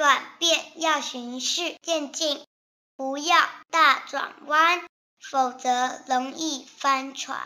转变要循序渐进不要大转弯否则容易翻船。